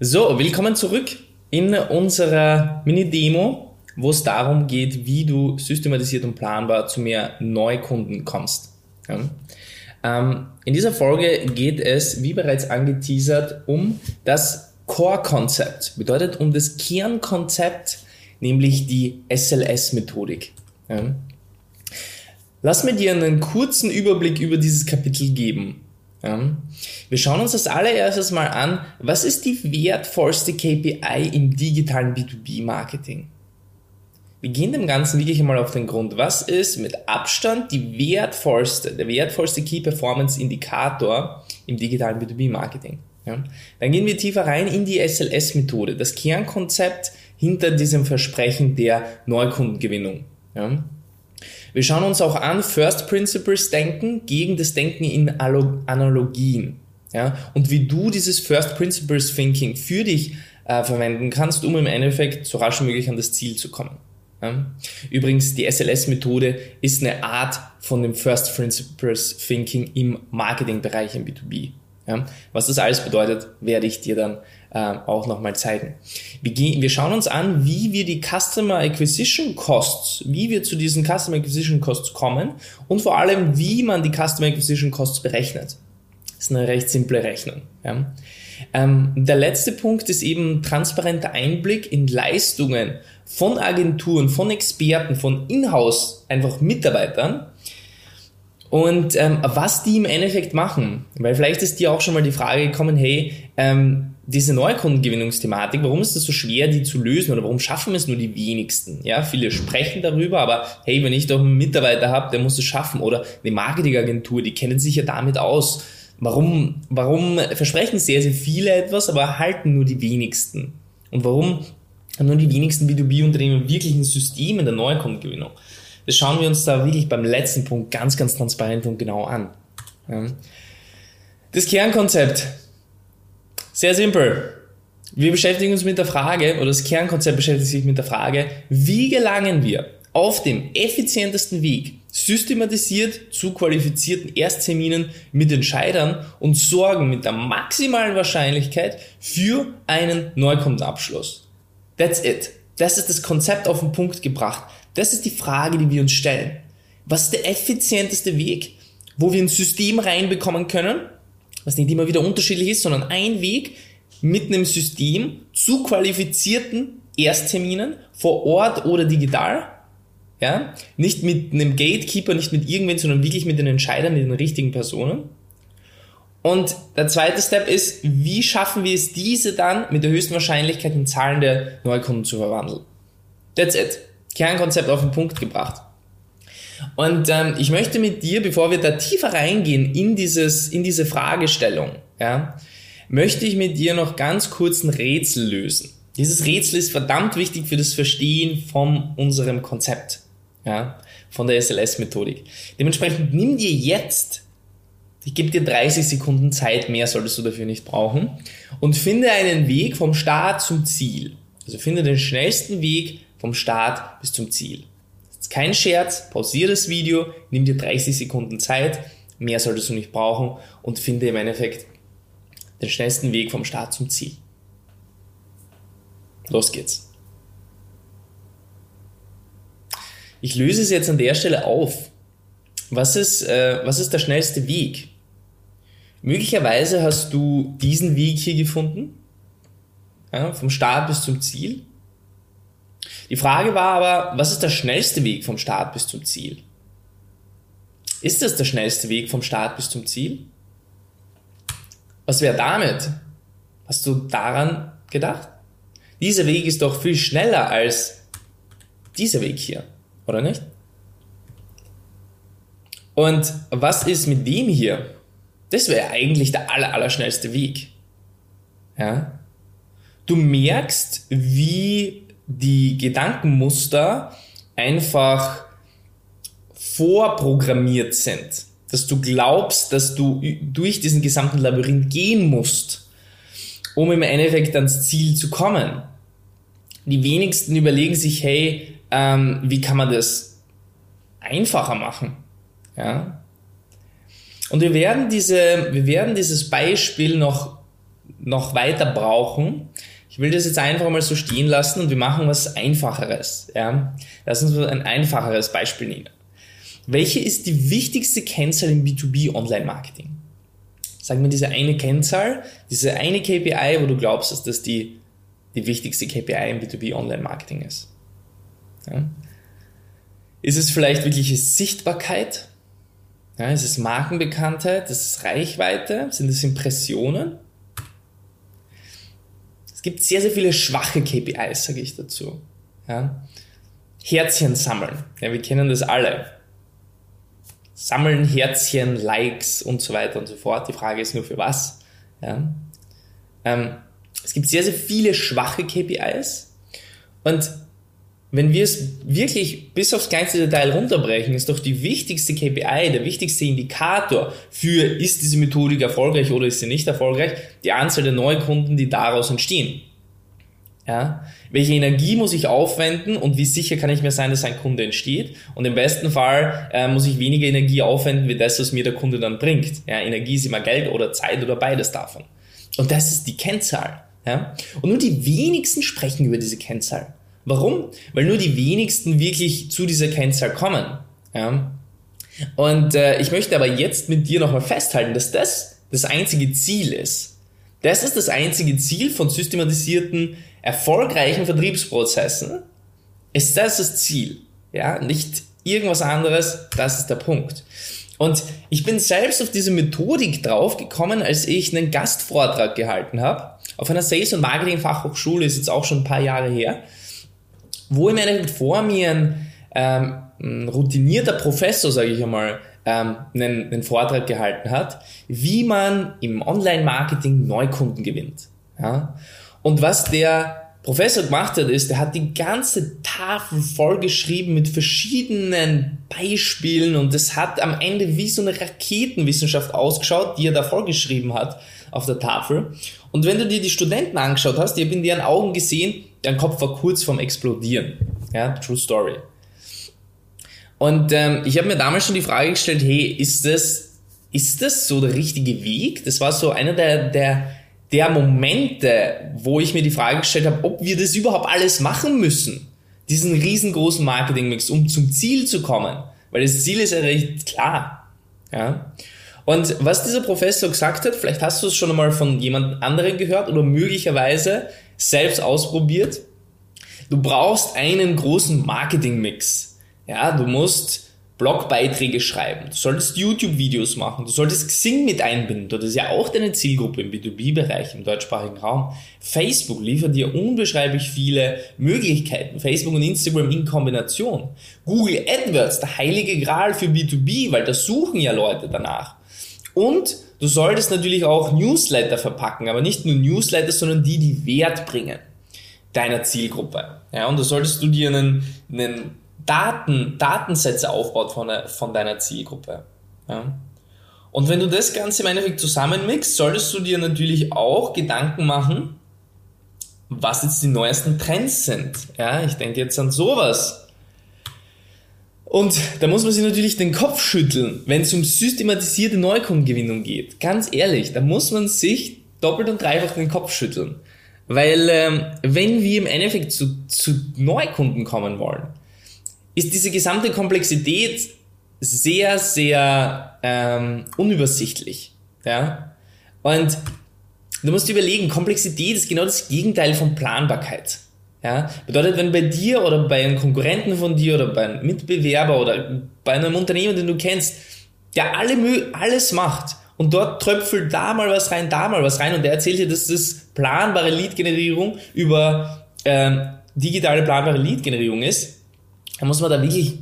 So, willkommen zurück in unserer Mini-Demo, wo es darum geht, wie du systematisiert und planbar zu mehr Neukunden kommst. Ja. Ähm, in dieser Folge geht es, wie bereits angeteasert, um das Core-Konzept. Bedeutet um das Kernkonzept, nämlich die SLS-Methodik. Ja. Lass mir dir einen kurzen Überblick über dieses Kapitel geben. Ja. Wir schauen uns das allererstes mal an, was ist die wertvollste KPI im digitalen B2B-Marketing? Wir gehen dem Ganzen wirklich einmal auf den Grund. Was ist mit Abstand die wertvollste, der wertvollste Key Performance Indikator im digitalen B2B-Marketing? Ja. Dann gehen wir tiefer rein in die SLS-Methode, das Kernkonzept hinter diesem Versprechen der Neukundengewinnung. Ja. Wir schauen uns auch an First Principles Denken gegen das Denken in Analogien. Ja? Und wie du dieses First Principles Thinking für dich äh, verwenden kannst, um im Endeffekt so rasch wie möglich an das Ziel zu kommen. Ja? Übrigens, die SLS-Methode ist eine Art von dem First Principles Thinking im Marketingbereich im B2B. Ja? Was das alles bedeutet, werde ich dir dann äh, auch nochmal zeigen. Wir, gehen, wir schauen uns an, wie wir die Customer Acquisition Costs, wie wir zu diesen Customer Acquisition Costs kommen und vor allem, wie man die Customer Acquisition Costs berechnet. Das ist eine recht simple Rechnung. Ja? Ähm, der letzte Punkt ist eben transparenter Einblick in Leistungen von Agenturen, von Experten, von Inhouse, einfach Mitarbeitern und ähm, was die im Endeffekt machen. Weil vielleicht ist dir auch schon mal die Frage gekommen, hey, ähm, diese Neukundengewinnungsthematik, warum ist das so schwer, die zu lösen oder warum schaffen es nur die wenigsten? Ja, viele sprechen darüber, aber hey, wenn ich doch einen Mitarbeiter habe, der muss es schaffen oder eine Marketingagentur, die kennen sich ja damit aus. Warum, warum versprechen sehr, sehr viele etwas, aber halten nur die wenigsten? Und warum haben nur die wenigsten B2B-Unternehmen wirklich ein System in der Neukundengewinnung? Das schauen wir uns da wirklich beim letzten Punkt ganz, ganz transparent und genau an. Das Kernkonzept. Sehr simpel. Wir beschäftigen uns mit der Frage, oder das Kernkonzept beschäftigt sich mit der Frage, wie gelangen wir auf dem effizientesten Weg systematisiert zu qualifizierten Erstterminen mit Entscheidern und sorgen mit der maximalen Wahrscheinlichkeit für einen Neukundenabschluss. That's it. Das ist das Konzept auf den Punkt gebracht. Das ist die Frage, die wir uns stellen. Was ist der effizienteste Weg, wo wir ein System reinbekommen können, was nicht immer wieder unterschiedlich ist, sondern ein Weg mit einem System zu qualifizierten Erstterminen vor Ort oder digital. Ja, nicht mit einem Gatekeeper, nicht mit irgendwen, sondern wirklich mit den Entscheidern, mit den richtigen Personen. Und der zweite Step ist, wie schaffen wir es, diese dann mit der höchsten Wahrscheinlichkeit in Zahlen der Neukunden zu verwandeln? That's it. Kernkonzept auf den Punkt gebracht. Und ähm, ich möchte mit dir, bevor wir da tiefer reingehen in, dieses, in diese Fragestellung, ja, möchte ich mit dir noch ganz kurz ein Rätsel lösen. Dieses Rätsel ist verdammt wichtig für das Verstehen von unserem Konzept, ja, von der SLS-Methodik. Dementsprechend nimm dir jetzt, ich gebe dir 30 Sekunden Zeit, mehr solltest du dafür nicht brauchen, und finde einen Weg vom Start zum Ziel. Also finde den schnellsten Weg vom Start bis zum Ziel. Kein Scherz, pausiere das Video, nimm dir 30 Sekunden Zeit, mehr solltest du nicht brauchen und finde im Endeffekt den schnellsten Weg vom Start zum Ziel. Los geht's. Ich löse es jetzt an der Stelle auf. Was ist, äh, was ist der schnellste Weg? Möglicherweise hast du diesen Weg hier gefunden, ja, vom Start bis zum Ziel. Die Frage war aber, was ist der schnellste Weg vom Start bis zum Ziel? Ist das der schnellste Weg vom Start bis zum Ziel? Was wäre damit? Hast du daran gedacht? Dieser Weg ist doch viel schneller als dieser Weg hier, oder nicht? Und was ist mit dem hier? Das wäre eigentlich der aller, aller schnellste Weg. Ja? Du merkst, wie die Gedankenmuster einfach vorprogrammiert sind. Dass du glaubst, dass du durch diesen gesamten Labyrinth gehen musst, um im Endeffekt ans Ziel zu kommen. Die wenigsten überlegen sich, hey, ähm, wie kann man das einfacher machen? Ja? Und wir werden diese, wir werden dieses Beispiel noch noch weiter brauchen. Ich will das jetzt einfach mal so stehen lassen und wir machen was Einfacheres. Ja? Lass uns ein einfacheres Beispiel nehmen. Welche ist die wichtigste Kennzahl im B2B Online-Marketing? Sag mir diese eine Kennzahl, diese eine KPI, wo du glaubst, dass das die, die wichtigste KPI im B2B Online-Marketing ist. Ja? Ist es vielleicht wirkliche Sichtbarkeit? Ja, ist es Markenbekanntheit? Ist es Reichweite? Sind es Impressionen? Es gibt sehr, sehr viele schwache KPIs, sage ich dazu. Ja? Herzchen sammeln. Ja, wir kennen das alle. Sammeln Herzchen, Likes und so weiter und so fort. Die Frage ist nur für was. Ja? Ähm, es gibt sehr, sehr viele schwache KPIs und wenn wir es wirklich bis aufs kleinste Detail runterbrechen, ist doch die wichtigste KPI, der wichtigste Indikator für, ist diese Methodik erfolgreich oder ist sie nicht erfolgreich, die Anzahl der Neukunden, die daraus entstehen. Ja? Welche Energie muss ich aufwenden und wie sicher kann ich mir sein, dass ein Kunde entsteht? Und im besten Fall äh, muss ich weniger Energie aufwenden, wie das, was mir der Kunde dann bringt. Ja, Energie ist immer Geld oder Zeit oder beides davon. Und das ist die Kennzahl. Ja? Und nur die wenigsten sprechen über diese Kennzahl. Warum? Weil nur die wenigsten wirklich zu dieser Kennzahl kommen. Ja? Und äh, ich möchte aber jetzt mit dir nochmal festhalten, dass das das einzige Ziel ist. Das ist das einzige Ziel von systematisierten, erfolgreichen Vertriebsprozessen. Ist das das Ziel? Ja, nicht irgendwas anderes, das ist der Punkt. Und ich bin selbst auf diese Methodik draufgekommen, als ich einen Gastvortrag gehalten habe. Auf einer Sales- und Marketing-Fachhochschule ist jetzt auch schon ein paar Jahre her wo im Endeffekt vor mir ein, ähm, ein routinierter Professor, sage ich einmal, ähm, einen, einen Vortrag gehalten hat, wie man im Online-Marketing Neukunden gewinnt. Ja? Und was der Professor gemacht hat, ist, der hat die ganze Tafel vollgeschrieben mit verschiedenen Beispielen und es hat am Ende wie so eine Raketenwissenschaft ausgeschaut, die er da vollgeschrieben hat auf der Tafel. Und wenn du dir die Studenten angeschaut hast, ich habe in deren Augen gesehen, dein Kopf war kurz vorm Explodieren. Ja, true story. Und ähm, ich habe mir damals schon die Frage gestellt, hey, ist das, ist das so der richtige Weg? Das war so einer der, der, der Momente, wo ich mir die Frage gestellt habe, ob wir das überhaupt alles machen müssen. Diesen riesengroßen Marketingmix, um zum Ziel zu kommen. Weil das Ziel ist ja recht klar. Ja. Und was dieser Professor gesagt hat, vielleicht hast du es schon einmal von jemand anderen gehört oder möglicherweise selbst ausprobiert. Du brauchst einen großen Marketingmix. Ja, du musst Blogbeiträge schreiben, du solltest YouTube-Videos machen, du solltest Xing mit einbinden, das ist ja auch deine Zielgruppe im B2B-Bereich, im deutschsprachigen Raum. Facebook liefert dir unbeschreiblich viele Möglichkeiten, Facebook und Instagram in Kombination. Google AdWords, der heilige Gral für B2B, weil da suchen ja Leute danach. Und du solltest natürlich auch Newsletter verpacken, aber nicht nur Newsletter, sondern die, die Wert bringen deiner Zielgruppe. Ja, und da solltest du dir einen, einen Daten, Datensätze aufbauen von, von deiner Zielgruppe. Ja. Und wenn du das Ganze im Endeffekt zusammenmixst, solltest du dir natürlich auch Gedanken machen, was jetzt die neuesten Trends sind. Ja, ich denke jetzt an sowas. Und da muss man sich natürlich den Kopf schütteln, wenn es um systematisierte Neukundengewinnung geht. Ganz ehrlich, da muss man sich doppelt und dreifach den Kopf schütteln. Weil ähm, wenn wir im Endeffekt zu, zu Neukunden kommen wollen, ist diese gesamte Komplexität sehr, sehr ähm, unübersichtlich. Ja? Und du musst überlegen, Komplexität ist genau das Gegenteil von Planbarkeit. Ja? Bedeutet, wenn bei dir oder bei einem Konkurrenten von dir oder bei einem Mitbewerber oder bei einem Unternehmen, den du kennst, der alle Mühe, alles macht und dort tröpfelt da mal was rein, da mal was rein und der erzählt dir, dass das planbare Lead-Generierung über ähm, digitale planbare Lead-Generierung ist, dann muss man da wirklich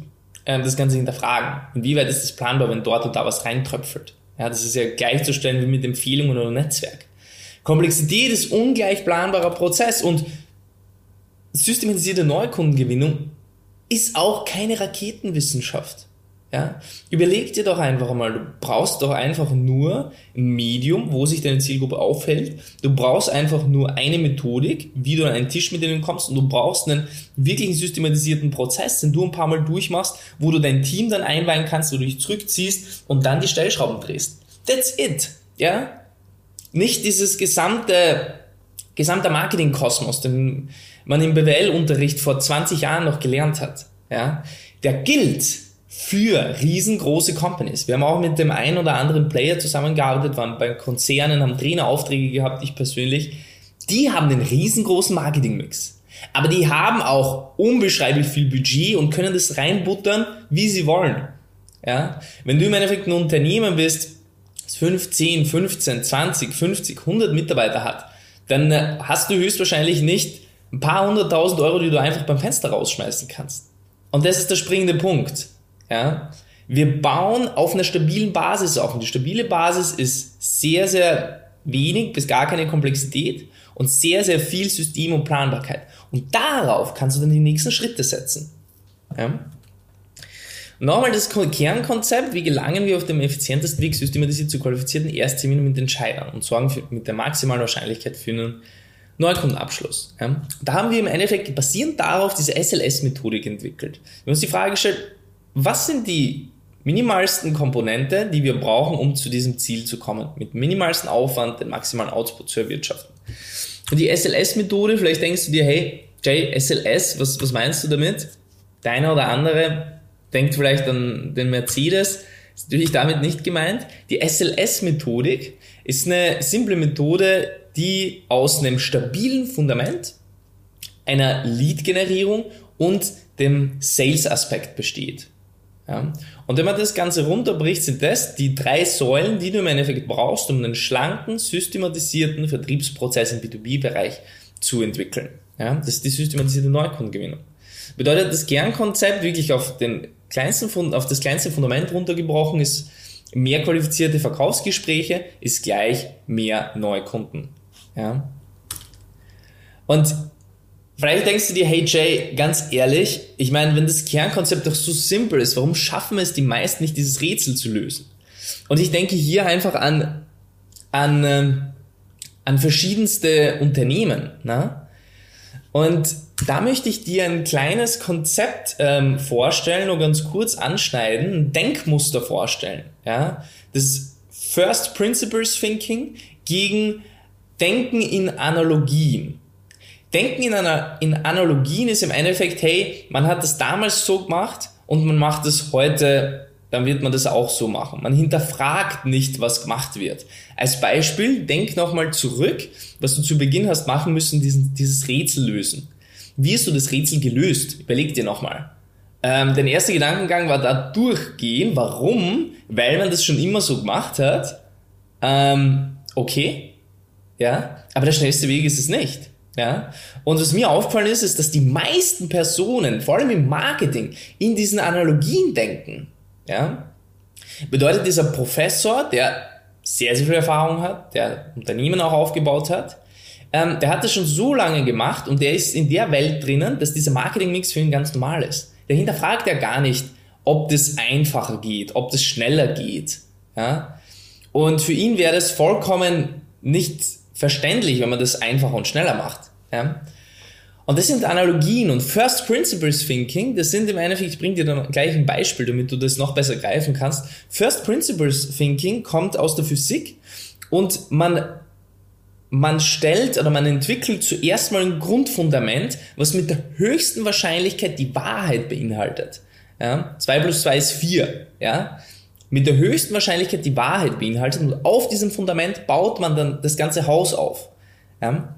ähm, das Ganze hinterfragen. Inwieweit ist das planbar, wenn dort und da was reintröpfelt? Ja, das ist ja gleichzustellen wie mit Empfehlungen oder Netzwerk. Komplexität ist ungleich planbarer Prozess und systematisierte Neukundengewinnung ist auch keine Raketenwissenschaft. Ja? Überleg dir doch einfach einmal, du brauchst doch einfach nur ein Medium, wo sich deine Zielgruppe aufhält. Du brauchst einfach nur eine Methodik, wie du an einen Tisch mit denen kommst und du brauchst einen wirklichen systematisierten Prozess, den du ein paar Mal durchmachst, wo du dein Team dann einweihen kannst, wo du dich zurückziehst und dann die Stellschrauben drehst. That's it. Ja? nicht dieses gesamte, gesamte Marketingkosmos, den man im BWL-Unterricht vor 20 Jahren noch gelernt hat. Ja, der gilt für riesengroße Companies. Wir haben auch mit dem einen oder anderen Player zusammengearbeitet, waren bei Konzernen, haben Traineraufträge gehabt, ich persönlich. Die haben einen riesengroßen Marketingmix. Aber die haben auch unbeschreiblich viel Budget und können das reinbuttern, wie sie wollen. Ja? Wenn du im Endeffekt ein Unternehmen bist, das 15, 15, 20, 50, 100 Mitarbeiter hat, dann äh, hast du höchstwahrscheinlich nicht ein paar hunderttausend Euro, die du einfach beim Fenster rausschmeißen kannst. Und das ist der springende Punkt. Ja? Wir bauen auf einer stabilen Basis auf. Und die stabile Basis ist sehr, sehr wenig bis gar keine Komplexität und sehr, sehr viel System und Planbarkeit. Und darauf kannst du dann die nächsten Schritte setzen. Ja? Nochmal das Kernkonzept, wie gelangen wir auf dem effizientesten Weg systematisiert zu qualifizierten Erstterminen mit Entscheidern und sorgen für, mit der maximalen Wahrscheinlichkeit für einen Neukundenabschluss. Ja. Da haben wir im Endeffekt basierend darauf diese SLS-Methodik entwickelt. Wir haben uns die Frage gestellt, was sind die minimalsten Komponente, die wir brauchen, um zu diesem Ziel zu kommen, mit minimalsten Aufwand den maximalen Output zu erwirtschaften. Und die SLS-Methode, vielleicht denkst du dir, hey, Jay, SLS, was, was meinst du damit? Deiner oder andere denkt vielleicht an den Mercedes, ist natürlich damit nicht gemeint. Die SLS-Methodik ist eine simple Methode, die aus einem stabilen Fundament, einer Lead-Generierung und dem Sales-Aspekt besteht. Ja. Und wenn man das Ganze runterbricht, sind das die drei Säulen, die du im Endeffekt brauchst, um einen schlanken, systematisierten Vertriebsprozess im B2B-Bereich zu entwickeln. Ja. Das ist die systematisierte Neukundengewinnung. Bedeutet, das Kernkonzept wirklich auf, den kleinsten, auf das kleinste Fundament runtergebrochen ist, mehr qualifizierte Verkaufsgespräche ist gleich mehr Neukunden. Ja. Und vielleicht denkst du dir, hey Jay, ganz ehrlich, ich meine, wenn das Kernkonzept doch so simpel ist, warum schaffen es die meisten nicht, dieses Rätsel zu lösen? Und ich denke hier einfach an, an, ähm, an verschiedenste Unternehmen. Ne? Und da möchte ich dir ein kleines Konzept ähm, vorstellen und ganz kurz anschneiden, ein Denkmuster vorstellen. Ja? Das First Principles Thinking gegen Denken in Analogien. Denken in, einer, in Analogien ist im Endeffekt, hey, man hat das damals so gemacht und man macht es heute, dann wird man das auch so machen. Man hinterfragt nicht, was gemacht wird. Als Beispiel, denk nochmal zurück, was du zu Beginn hast machen müssen, diesen, dieses Rätsel lösen. Wie hast du das Rätsel gelöst? Überleg dir nochmal. Ähm, der erste Gedankengang war da durchgehen. Warum? Weil man das schon immer so gemacht hat. Ähm, okay. Ja. Aber der schnellste Weg ist es nicht. Ja? Und was mir aufgefallen ist, ist, dass die meisten Personen, vor allem im Marketing, in diesen Analogien denken. Ja? Bedeutet dieser Professor, der sehr, sehr viel Erfahrung hat, der Unternehmen auch aufgebaut hat, ähm, der hat das schon so lange gemacht und der ist in der Welt drinnen, dass dieser Marketing-Mix für ihn ganz normal ist. Der hinterfragt ja gar nicht, ob das einfacher geht, ob das schneller geht. Ja? Und für ihn wäre das vollkommen nicht verständlich, wenn man das einfacher und schneller macht. Ja? Und das sind Analogien und First Principles Thinking, das sind im Endeffekt, ich bringe dir dann gleich ein Beispiel, damit du das noch besser greifen kannst. First Principles Thinking kommt aus der Physik und man, man stellt oder man entwickelt zuerst mal ein Grundfundament, was mit der höchsten Wahrscheinlichkeit die Wahrheit beinhaltet. Ja? 2 plus 2 ist 4. Ja? Mit der höchsten Wahrscheinlichkeit die Wahrheit beinhaltet und auf diesem Fundament baut man dann das ganze Haus auf. Ja?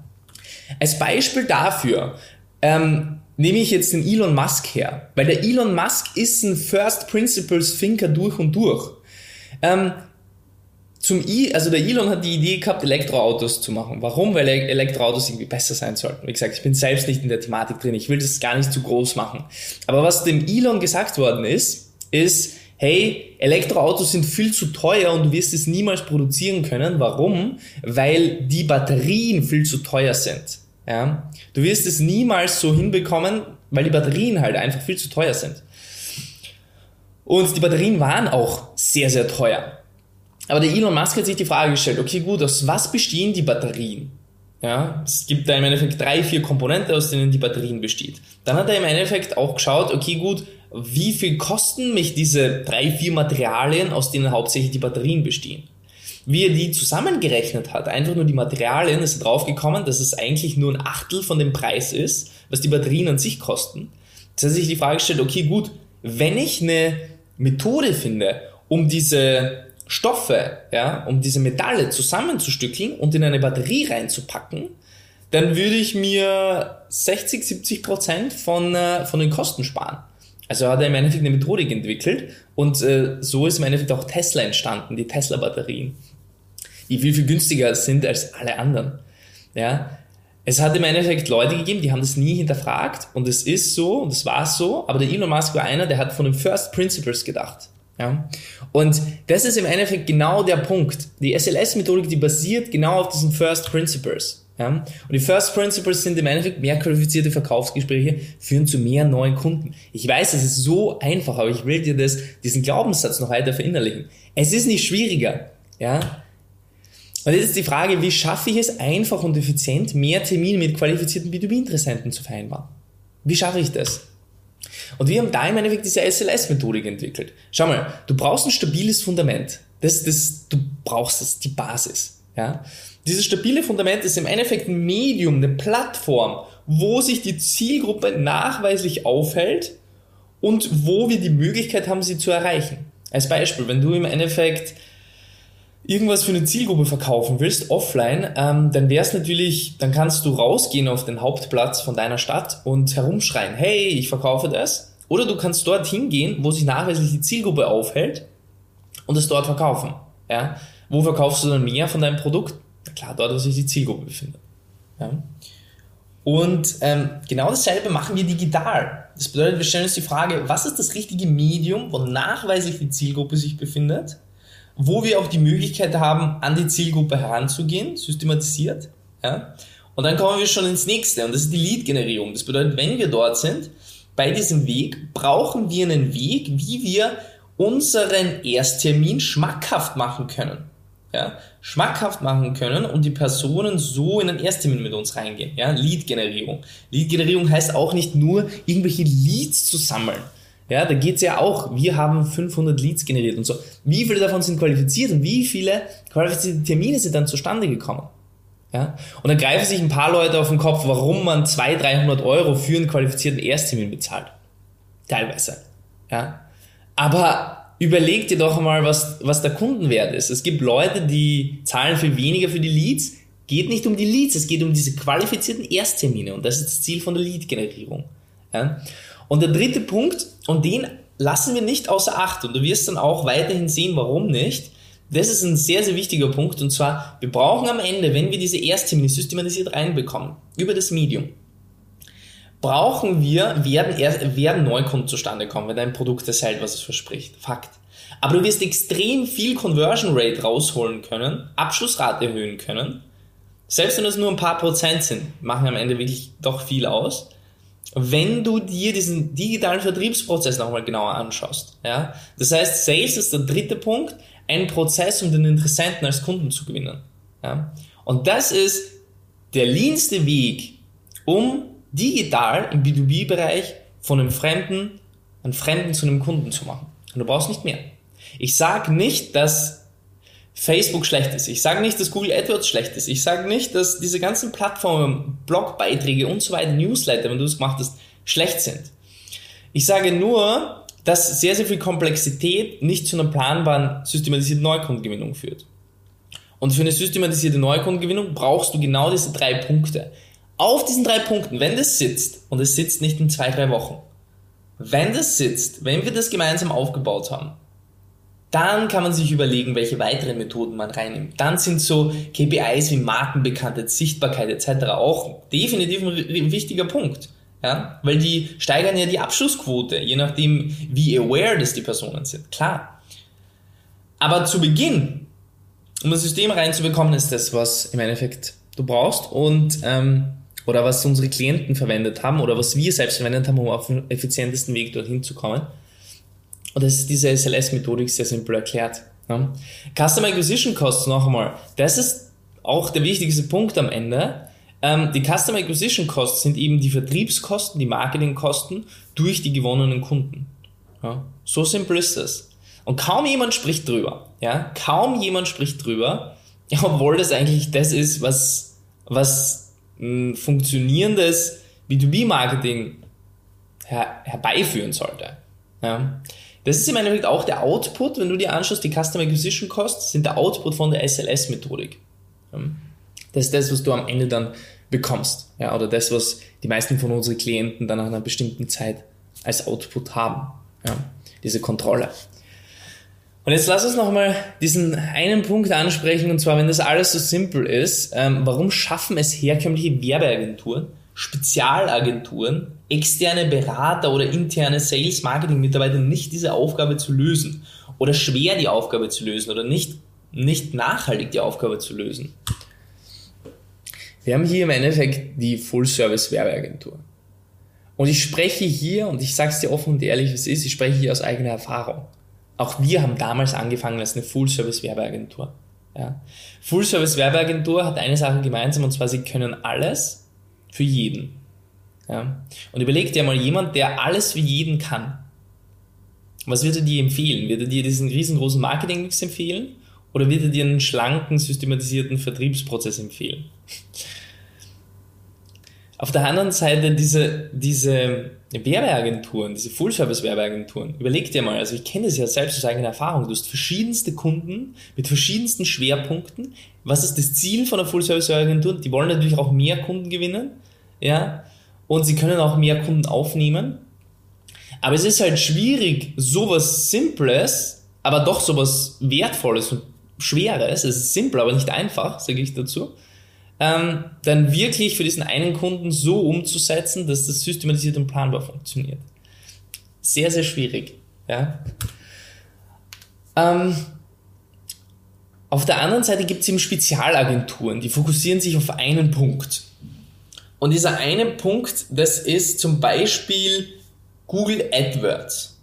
Als Beispiel dafür ähm, nehme ich jetzt den Elon Musk her, weil der Elon Musk ist ein First Principles Thinker durch und durch. Ähm, zum I, also der Elon hat die Idee gehabt, Elektroautos zu machen. Warum? Weil Elektroautos irgendwie besser sein sollten. Wie gesagt, ich bin selbst nicht in der Thematik drin. Ich will das gar nicht zu groß machen. Aber was dem Elon gesagt worden ist, ist, hey, Elektroautos sind viel zu teuer und du wirst es niemals produzieren können. Warum? Weil die Batterien viel zu teuer sind. Ja? Du wirst es niemals so hinbekommen, weil die Batterien halt einfach viel zu teuer sind. Und die Batterien waren auch sehr, sehr teuer. Aber der Elon Musk hat sich die Frage gestellt, okay gut, aus was bestehen die Batterien? Ja, es gibt da im Endeffekt drei, vier Komponenten, aus denen die Batterien besteht. Dann hat er im Endeffekt auch geschaut, okay gut, wie viel kosten mich diese drei, vier Materialien, aus denen hauptsächlich die Batterien bestehen? wie er die zusammengerechnet hat, einfach nur die Materialien, ist er draufgekommen, dass es eigentlich nur ein Achtel von dem Preis ist, was die Batterien an sich kosten. Jetzt hat er sich die Frage gestellt, okay, gut, wenn ich eine Methode finde, um diese Stoffe, ja, um diese Metalle zusammenzustückeln und in eine Batterie reinzupacken, dann würde ich mir 60, 70 Prozent von, äh, von den Kosten sparen. Also hat er im Endeffekt eine Methodik entwickelt und äh, so ist im Endeffekt auch Tesla entstanden, die Tesla-Batterien, die viel, viel günstiger sind als alle anderen. Ja, es hat im Endeffekt Leute gegeben, die haben das nie hinterfragt und es ist so und es war so, aber der Elon Musk war einer, der hat von den First Principles gedacht. Ja? Und das ist im Endeffekt genau der Punkt. Die SLS-Methodik, die basiert genau auf diesen First Principles. Ja? Und die First Principles sind im Endeffekt mehr qualifizierte Verkaufsgespräche führen zu mehr neuen Kunden. Ich weiß, es ist so einfach, aber ich will dir das, diesen Glaubenssatz noch weiter verinnerlichen. Es ist nicht schwieriger. Ja? Und jetzt ist die Frage, wie schaffe ich es einfach und effizient, mehr Termine mit qualifizierten B2B-Interessenten zu vereinbaren? Wie schaffe ich das? Und wir haben da im Endeffekt diese SLS-Methodik entwickelt. Schau mal, du brauchst ein stabiles Fundament. Das, das, du brauchst das, die Basis. Ja? Dieses stabile Fundament ist im Endeffekt ein Medium, eine Plattform, wo sich die Zielgruppe nachweislich aufhält und wo wir die Möglichkeit haben, sie zu erreichen. Als Beispiel, wenn du im Endeffekt irgendwas für eine Zielgruppe verkaufen willst, offline, ähm, dann wäre es natürlich, dann kannst du rausgehen auf den Hauptplatz von deiner Stadt und herumschreien, hey, ich verkaufe das. Oder du kannst dort hingehen, wo sich nachweislich die Zielgruppe aufhält und es dort verkaufen. Ja? Wo verkaufst du dann mehr von deinem Produkt? Klar, dort, wo sich die Zielgruppe befindet. Ja. Und ähm, genau dasselbe machen wir digital. Das bedeutet, wir stellen uns die Frage, was ist das richtige Medium, wo nachweislich die Zielgruppe sich befindet, wo wir auch die Möglichkeit haben, an die Zielgruppe heranzugehen, systematisiert. Ja. Und dann kommen wir schon ins nächste und das ist die Lead-Generierung. Das bedeutet, wenn wir dort sind, bei diesem Weg, brauchen wir einen Weg, wie wir unseren Ersttermin schmackhaft machen können ja, schmackhaft machen können und die Personen so in den Ersttermin mit uns reingehen. Ja, Lead-Generierung. Lead-Generierung heißt auch nicht nur, irgendwelche Leads zu sammeln. Ja, da geht's ja auch, wir haben 500 Leads generiert und so. Wie viele davon sind qualifiziert und wie viele qualifizierte Termine sind dann zustande gekommen? Ja, und dann greifen sich ein paar Leute auf den Kopf, warum man 200, 300 Euro für einen qualifizierten Ersttermin bezahlt. Teilweise. Ja, aber überleg dir doch mal, was, was der Kundenwert ist. Es gibt Leute, die zahlen viel weniger für die Leads. Geht nicht um die Leads, es geht um diese qualifizierten Ersttermine und das ist das Ziel von der Lead-Generierung. Ja? Und der dritte Punkt, und den lassen wir nicht außer Acht und du wirst dann auch weiterhin sehen, warum nicht. Das ist ein sehr, sehr wichtiger Punkt und zwar, wir brauchen am Ende, wenn wir diese Ersttermine systematisiert reinbekommen, über das Medium, brauchen wir, werden, werden Neukunden zustande kommen, wenn dein Produkt das hält, was es verspricht. Fakt. Aber du wirst extrem viel Conversion Rate rausholen können, Abschlussrate erhöhen können. Selbst wenn es nur ein paar Prozent sind, machen am Ende wirklich doch viel aus. Wenn du dir diesen digitalen Vertriebsprozess nochmal genauer anschaust. Ja? Das heißt, Sales ist der dritte Punkt, ein Prozess, um den Interessenten als Kunden zu gewinnen. Ja? Und das ist der leanste Weg, um digital im B2B-Bereich von einem Fremden, einen Fremden zu einem Kunden zu machen. Und du brauchst nicht mehr. Ich sage nicht, dass Facebook schlecht ist. Ich sage nicht, dass Google AdWords schlecht ist. Ich sage nicht, dass diese ganzen Plattformen, Blogbeiträge und so weiter, Newsletter, wenn du es gemacht hast, schlecht sind. Ich sage nur, dass sehr, sehr viel Komplexität nicht zu einer planbaren, systematisierten Neukundengewinnung führt. Und für eine systematisierte Neukundengewinnung brauchst du genau diese drei Punkte auf diesen drei Punkten, wenn das sitzt, und es sitzt nicht in zwei, drei Wochen, wenn das sitzt, wenn wir das gemeinsam aufgebaut haben, dann kann man sich überlegen, welche weiteren Methoden man reinnimmt. Dann sind so KPIs wie Markenbekanntheit, Sichtbarkeit etc. auch definitiv ein wichtiger Punkt. Ja? Weil die steigern ja die Abschlussquote, je nachdem, wie aware das die Personen sind. Klar. Aber zu Beginn, um das System reinzubekommen, ist das, was im Endeffekt du brauchst. Und ähm, oder was unsere Klienten verwendet haben oder was wir selbst verwendet haben, um auf den effizientesten Weg dorthin zu kommen. Und das ist diese SLS-Methodik sehr simpel erklärt. Ja. Customer Acquisition Costs noch einmal, das ist auch der wichtigste Punkt am Ende. Ähm, die Customer Acquisition Costs sind eben die Vertriebskosten, die Marketingkosten durch die gewonnenen Kunden. Ja. So simpel ist es. Und kaum jemand spricht drüber. Ja? Kaum jemand spricht drüber, obwohl das eigentlich das ist, was, was ein funktionierendes B2B-Marketing her herbeiführen sollte. Ja? Das ist im Endeffekt auch der Output, wenn du dir anschaust, die Customer Acquisition Costs sind der Output von der SLS-Methodik. Das ist das, was du am Ende dann bekommst. Ja, oder das, was die meisten von unseren Klienten dann nach einer bestimmten Zeit als Output haben. Ja, diese Kontrolle. Und jetzt lass uns nochmal diesen einen Punkt ansprechen, und zwar, wenn das alles so simpel ist, ähm, warum schaffen es herkömmliche Werbeagenturen, Spezialagenturen, externe Berater oder interne Sales-Marketing-Mitarbeiter nicht diese Aufgabe zu lösen oder schwer die Aufgabe zu lösen oder nicht, nicht nachhaltig die Aufgabe zu lösen? Wir haben hier im Endeffekt die Full-Service-Werbeagentur. Und ich spreche hier, und ich sage es dir offen und ehrlich, es ist, ich spreche hier aus eigener Erfahrung. Auch wir haben damals angefangen als eine Full-Service-Werbeagentur. Ja. Full-Service-Werbeagentur hat eine Sache gemeinsam, und zwar sie können alles für jeden. Ja. Und überleg dir mal jemand, der alles für jeden kann. Was wird er dir empfehlen? Wird er dir diesen riesengroßen Marketing-Mix empfehlen? Oder wird er dir einen schlanken, systematisierten Vertriebsprozess empfehlen? Auf der anderen Seite diese, diese Werbeagenturen, diese Full-Service-Werbeagenturen, überleg dir mal, also ich kenne das ja selbst aus eigener Erfahrung, du hast verschiedenste Kunden mit verschiedensten Schwerpunkten. Was ist das Ziel von einer Full-Service-Werbeagentur? Die wollen natürlich auch mehr Kunden gewinnen, ja, und sie können auch mehr Kunden aufnehmen. Aber es ist halt schwierig, sowas Simples, aber doch sowas Wertvolles und Schweres, es ist simpel, aber nicht einfach, sage ich dazu, ähm, dann wirklich für diesen einen Kunden so umzusetzen, dass das systematisiert und planbar funktioniert. Sehr, sehr schwierig. Ja? Ähm, auf der anderen Seite gibt es eben Spezialagenturen, die fokussieren sich auf einen Punkt. Und dieser eine Punkt, das ist zum Beispiel Google AdWords.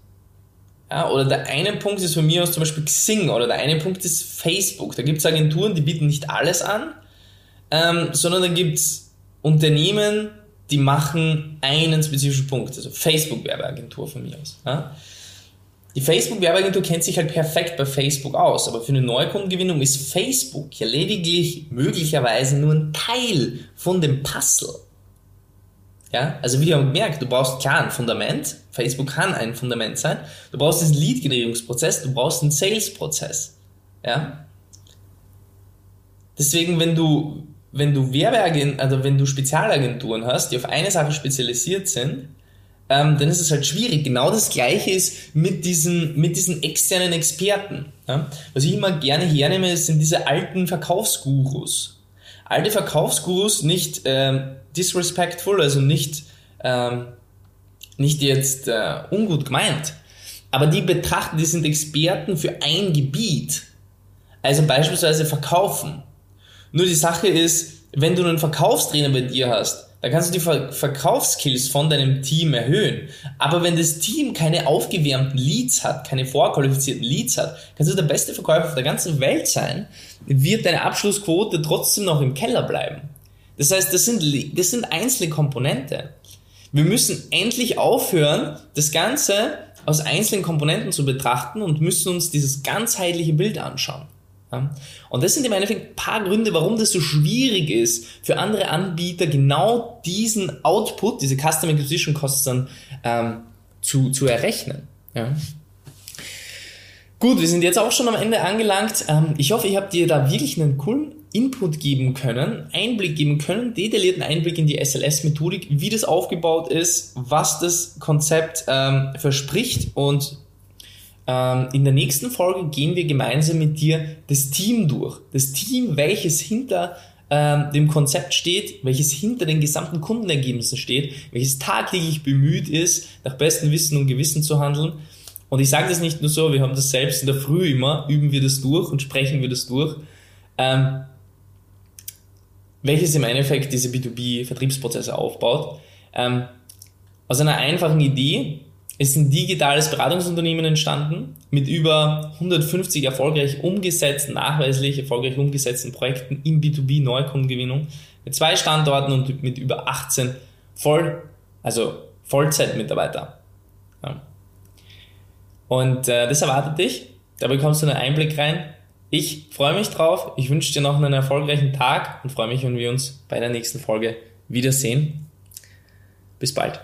Ja, oder der eine Punkt ist von mir aus zum Beispiel Xing oder der eine Punkt ist Facebook. Da gibt es Agenturen, die bieten nicht alles an, ähm, sondern da gibt es Unternehmen, die machen einen spezifischen Punkt, also Facebook-Werbeagentur von mir aus. Ja? Die Facebook-Werbeagentur kennt sich halt perfekt bei Facebook aus, aber für eine Neukundengewinnung ist Facebook ja lediglich möglicherweise nur ein Teil von dem Puzzle. Ja, also wie haben gemerkt, du brauchst klar ein Fundament. Facebook kann ein Fundament sein. Du brauchst diesen Lead-Generierungsprozess, du brauchst einen Sales-Prozess. Ja. Deswegen, wenn du wenn du Werbeagenturen, also wenn du Spezialagenturen hast, die auf eine Sache spezialisiert sind, ähm, dann ist es halt schwierig. Genau das Gleiche ist mit diesen, mit diesen externen Experten. Ja? Was ich immer gerne hernehme, sind diese alten Verkaufsgurus. Alte Verkaufsgurus, nicht ähm, disrespectful, also nicht, ähm, nicht jetzt äh, ungut gemeint, aber die betrachten, die sind Experten für ein Gebiet. Also beispielsweise verkaufen. Nur die Sache ist, wenn du einen Verkaufstrainer bei dir hast, dann kannst du die Ver Verkaufskills von deinem Team erhöhen. Aber wenn das Team keine aufgewärmten Leads hat, keine vorqualifizierten Leads hat, kannst du der beste Verkäufer auf der ganzen Welt sein, wird deine Abschlussquote trotzdem noch im Keller bleiben. Das heißt, das sind, das sind einzelne Komponente. Wir müssen endlich aufhören, das Ganze aus einzelnen Komponenten zu betrachten und müssen uns dieses ganzheitliche Bild anschauen. Und das sind im Endeffekt ein paar Gründe, warum das so schwierig ist, für andere Anbieter genau diesen Output, diese Custom Acquisition Costs dann ähm, zu, zu errechnen. Ja. Gut, wir sind jetzt auch schon am Ende angelangt. Ähm, ich hoffe, ich habe dir da wirklich einen coolen Input geben können, Einblick geben können, detaillierten Einblick in die SLS-Methodik, wie das aufgebaut ist, was das Konzept ähm, verspricht und in der nächsten Folge gehen wir gemeinsam mit dir das Team durch. Das Team, welches hinter ähm, dem Konzept steht, welches hinter den gesamten Kundenergebnissen steht, welches tagtäglich bemüht ist, nach bestem Wissen und Gewissen zu handeln. Und ich sage das nicht nur so, wir haben das selbst in der Früh immer, üben wir das durch und sprechen wir das durch. Ähm, welches im Endeffekt diese B2B-Vertriebsprozesse aufbaut. Ähm, aus einer einfachen Idee, ist ein digitales Beratungsunternehmen entstanden mit über 150 erfolgreich umgesetzten, nachweislich erfolgreich umgesetzten Projekten im B2B Neukundengewinnung mit zwei Standorten und mit über 18 Voll, also Vollzeitmitarbeiter. Ja. Und äh, das erwartet dich. Da bekommst du einen Einblick rein. Ich freue mich drauf. Ich wünsche dir noch einen erfolgreichen Tag und freue mich, wenn wir uns bei der nächsten Folge wiedersehen. Bis bald.